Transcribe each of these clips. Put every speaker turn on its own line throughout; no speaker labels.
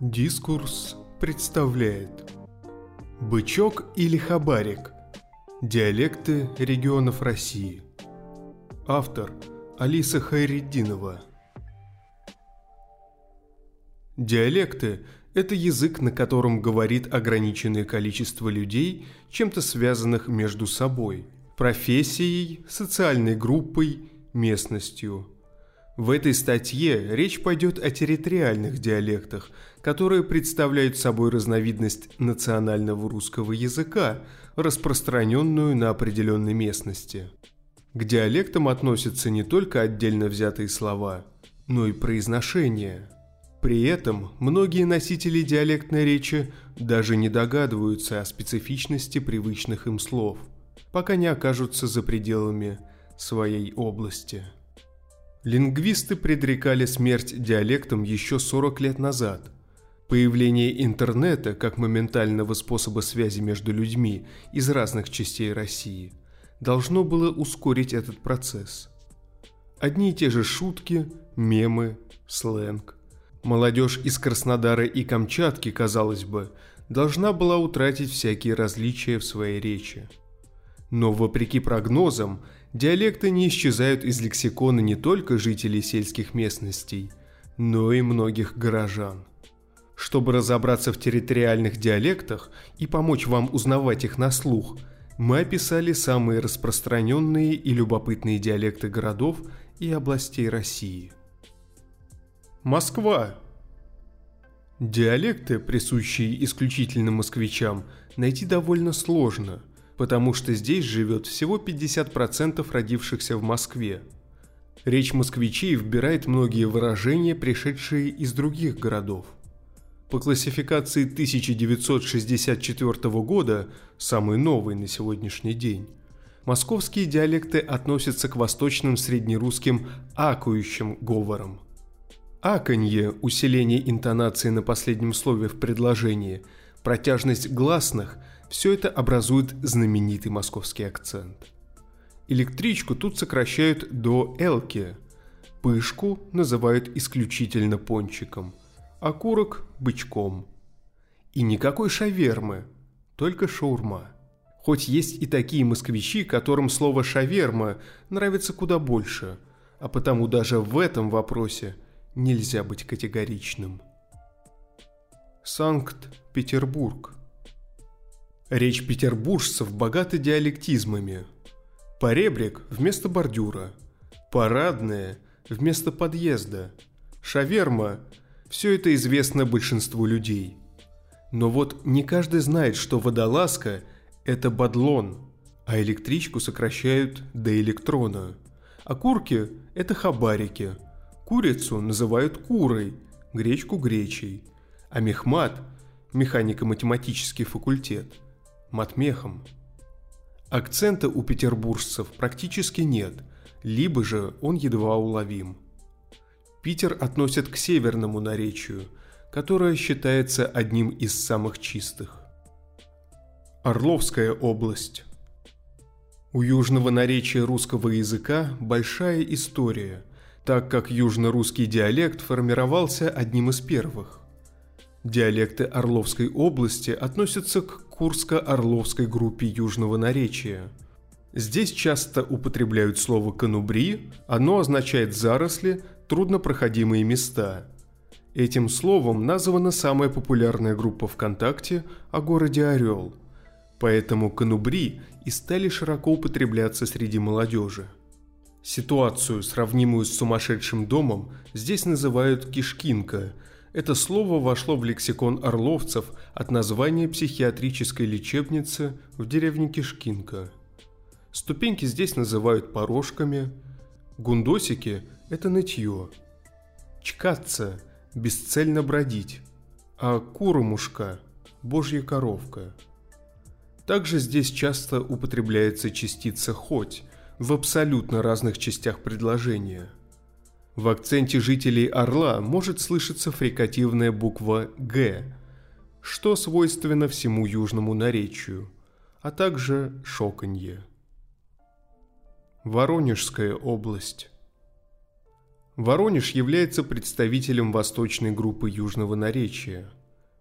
Дискурс представляет. Бычок или хабарик? Диалекты регионов России. Автор Алиса Хайреддинова Диалекты – это язык, на котором говорит ограниченное количество людей, чем-то связанных между собой, профессией, социальной группой, местностью – в этой статье речь пойдет о территориальных диалектах, которые представляют собой разновидность национального русского языка, распространенную на определенной местности. К диалектам относятся не только отдельно взятые слова, но и произношение. При этом многие носители диалектной речи даже не догадываются о специфичности привычных им слов, пока не окажутся за пределами своей области. Лингвисты предрекали смерть диалектам еще 40 лет назад. Появление интернета как моментального способа связи между людьми из разных частей России должно было ускорить этот процесс. Одни и те же шутки, мемы, сленг. Молодежь из Краснодара и Камчатки, казалось бы, должна была утратить всякие различия в своей речи. Но вопреки прогнозам, диалекты не исчезают из лексикона не только жителей сельских местностей, но и многих горожан. Чтобы разобраться в территориальных диалектах и помочь вам узнавать их на слух, мы описали самые распространенные и любопытные диалекты городов и областей России. Москва. Диалекты, присущие исключительно москвичам, найти довольно сложно – потому что здесь живет всего 50% родившихся в Москве. Речь москвичей вбирает многие выражения, пришедшие из других городов. По классификации 1964 года, самый новый на сегодняшний день, московские диалекты относятся к восточным среднерусским акующим говорам. Аканье – усиление интонации на последнем слове в предложении, протяжность гласных – все это образует знаменитый московский акцент. Электричку тут сокращают до «элки», пышку называют исключительно пончиком, а курок – бычком. И никакой шавермы, только шаурма. Хоть есть и такие москвичи, которым слово «шаверма» нравится куда больше, а потому даже в этом вопросе нельзя быть категоричным. Санкт-Петербург – Речь петербуржцев богата диалектизмами. Поребрик вместо бордюра, парадная вместо подъезда, шаверма – все это известно большинству людей. Но вот не каждый знает, что водолазка – это бадлон, а электричку сокращают до электрона. А курки – это хабарики. Курицу называют курой, гречку – гречей. А мехмат – механико-математический факультет – матмехом. Акцента у петербуржцев практически нет, либо же он едва уловим. Питер относят к северному наречию, которое считается одним из самых чистых. Орловская область. У южного наречия русского языка большая история, так как южно-русский диалект формировался одним из первых. Диалекты Орловской области относятся к Курско-Орловской группе южного наречия. Здесь часто употребляют слово «канубри», оно означает «заросли», «труднопроходимые места». Этим словом названа самая популярная группа ВКонтакте о городе Орел. Поэтому канубри и стали широко употребляться среди молодежи. Ситуацию, сравнимую с сумасшедшим домом, здесь называют «кишкинка», это слово вошло в лексикон орловцев от названия психиатрической лечебницы в деревне Кишкинка. Ступеньки здесь называют порожками, гундосики – это нытье, чкаться – бесцельно бродить, а куромушка – божья коровка. Также здесь часто употребляется частица «хоть» в абсолютно разных частях предложения – в акценте жителей Орла может слышаться фрикативная буква «Г», что свойственно всему южному наречию, а также шоканье. Воронежская область. Воронеж является представителем восточной группы южного наречия.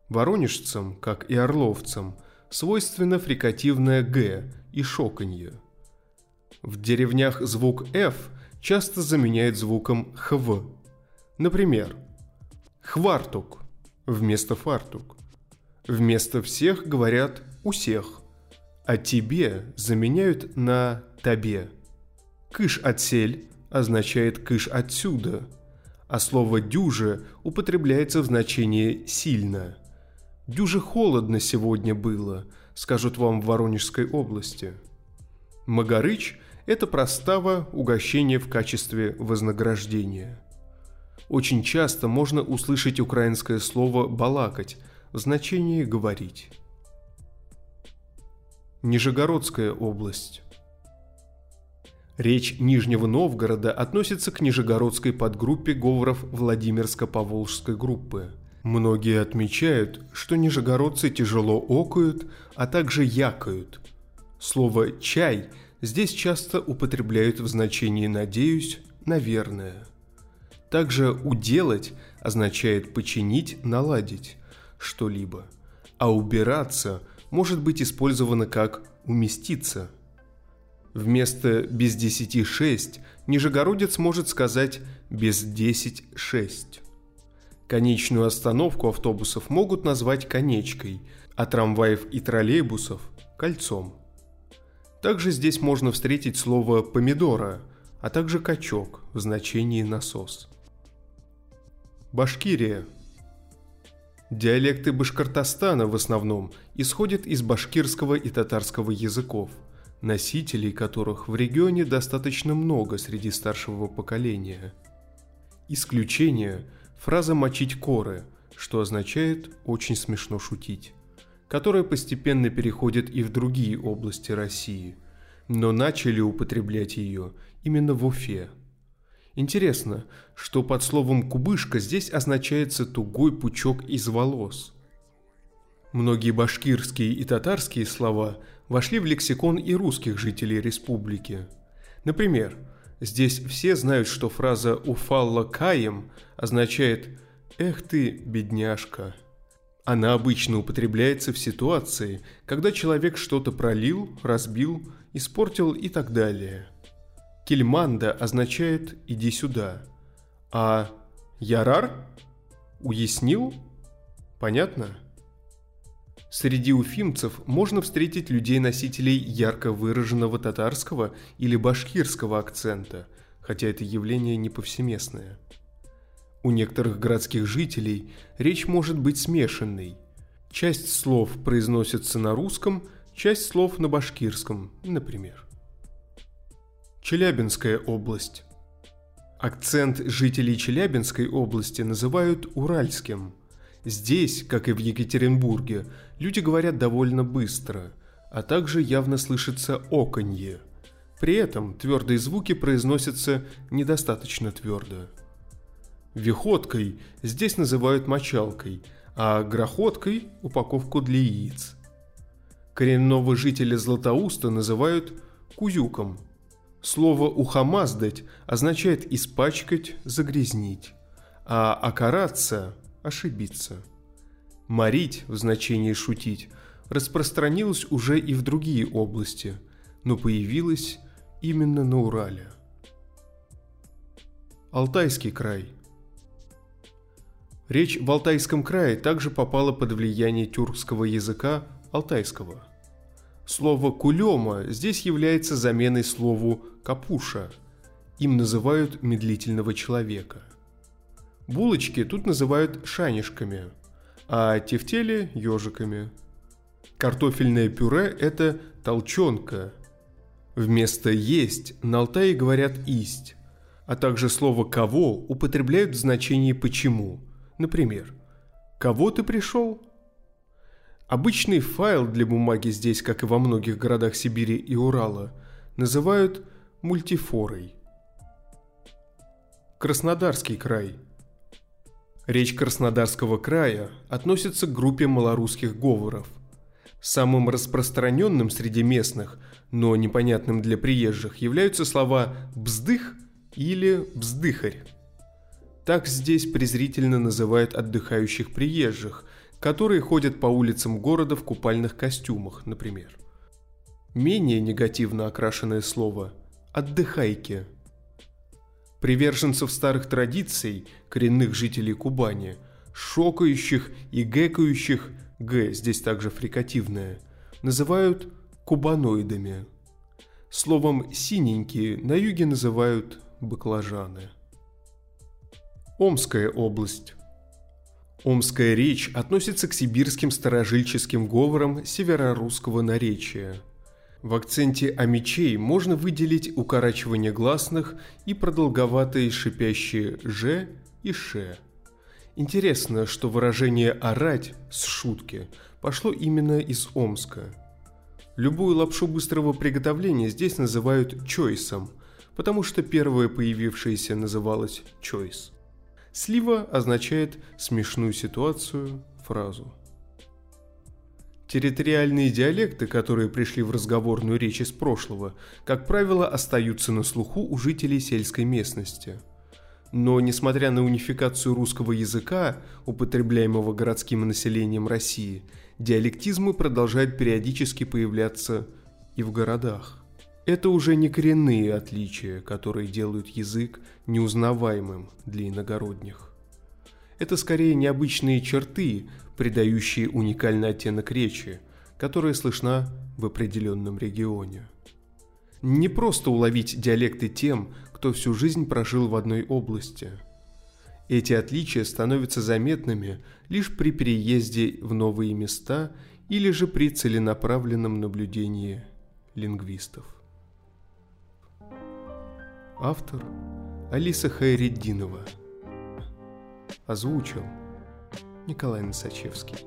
Воронежцам, как и орловцам, свойственно фрикативное «г» и шоканье. В деревнях звук «ф» часто заменяют звуком «хв». Например, «хвартук» вместо «фартук». Вместо «всех» говорят «у всех», а «тебе» заменяют на «табе». «Кыш отсель» означает «кыш отсюда», а слово «дюже» употребляется в значении «сильно». «Дюже холодно сегодня было», скажут вам в Воронежской области. Магарыч – это простава угощение в качестве вознаграждения. Очень часто можно услышать украинское слово «балакать» в значении «говорить». Нижегородская область Речь Нижнего Новгорода относится к нижегородской подгруппе говоров Владимирско-Поволжской группы. Многие отмечают, что нижегородцы тяжело окают, а также якают. Слово «чай» здесь часто употребляют в значении «надеюсь», «наверное». Также «уделать» означает починить, наладить что-либо, а «убираться» может быть использовано как «уместиться», Вместо «без десяти шесть» нижегородец может сказать «без десять шесть». Конечную остановку автобусов могут назвать конечкой, а трамваев и троллейбусов – кольцом. Также здесь можно встретить слово «помидора», а также «качок» в значении «насос». Башкирия. Диалекты Башкортостана в основном исходят из башкирского и татарского языков – носителей которых в регионе достаточно много среди старшего поколения. Исключение – фраза «мочить коры», что означает «очень смешно шутить», которая постепенно переходит и в другие области России, но начали употреблять ее именно в Уфе. Интересно, что под словом «кубышка» здесь означается тугой пучок из волос. Многие башкирские и татарские слова вошли в лексикон и русских жителей республики. Например, здесь все знают, что фраза «уфалла каем» означает «эх ты, бедняжка». Она обычно употребляется в ситуации, когда человек что-то пролил, разбил, испортил и так далее. Кельманда означает «иди сюда», а «ярар» – «уяснил»? Понятно? Среди уфимцев можно встретить людей-носителей ярко выраженного татарского или башкирского акцента, хотя это явление не повсеместное. У некоторых городских жителей речь может быть смешанной. Часть слов произносится на русском, часть слов на башкирском, например. Челябинская область. Акцент жителей Челябинской области называют уральским – Здесь, как и в Екатеринбурге, люди говорят довольно быстро, а также явно слышится оконье. При этом твердые звуки произносятся недостаточно твердо. Виходкой здесь называют мочалкой, а грохоткой – упаковку для яиц. Коренного жителя Златоуста называют кузюком. Слово «ухамаздать» означает испачкать, загрязнить, а «окараться» ошибиться. Морить в значении шутить распространилось уже и в другие области, но появилось именно на Урале. Алтайский край Речь в Алтайском крае также попала под влияние тюркского языка алтайского. Слово «кулема» здесь является заменой слову «капуша». Им называют медлительного человека. Булочки тут называют шанишками, а тефтели – ежиками. Картофельное пюре – это толченка. Вместо «есть» на Алтае говорят «исть», а также слово «кого» употребляют в значении «почему». Например, «Кого ты пришел?» Обычный файл для бумаги здесь, как и во многих городах Сибири и Урала, называют мультифорой. Краснодарский край – Речь Краснодарского края относится к группе малорусских говоров. Самым распространенным среди местных, но непонятным для приезжих, являются слова «бздых» или «бздыхарь». Так здесь презрительно называют отдыхающих приезжих, которые ходят по улицам города в купальных костюмах, например. Менее негативно окрашенное слово «отдыхайки». Приверженцев старых традиций, коренных жителей Кубани, шокающих и гэкающих, г здесь также фрикативное, называют кубаноидами. Словом «синенькие» на юге называют баклажаны. Омская область. Омская речь относится к сибирским старожильческим говорам северорусского наречия. В акценте «амичей» можно выделить укорачивание гласных и продолговатые шипящие «ж» и «ш». Интересно, что выражение «орать» с шутки пошло именно из Омска. Любую лапшу быстрого приготовления здесь называют «чойсом», потому что первое появившееся называлось «чойс». Слива означает смешную ситуацию, фразу. Территориальные диалекты, которые пришли в разговорную речь из прошлого, как правило, остаются на слуху у жителей сельской местности. Но, несмотря на унификацию русского языка, употребляемого городским населением России, диалектизмы продолжают периодически появляться и в городах. Это уже не коренные отличия, которые делают язык неузнаваемым для иногородних. Это скорее необычные черты, придающие уникальный оттенок речи, которая слышна в определенном регионе. Не просто уловить диалекты тем, кто всю жизнь прожил в одной области. Эти отличия становятся заметными лишь при переезде в новые места или же при целенаправленном наблюдении лингвистов. Автор Алиса Хайреддинова. Озвучил Николай Носачевский.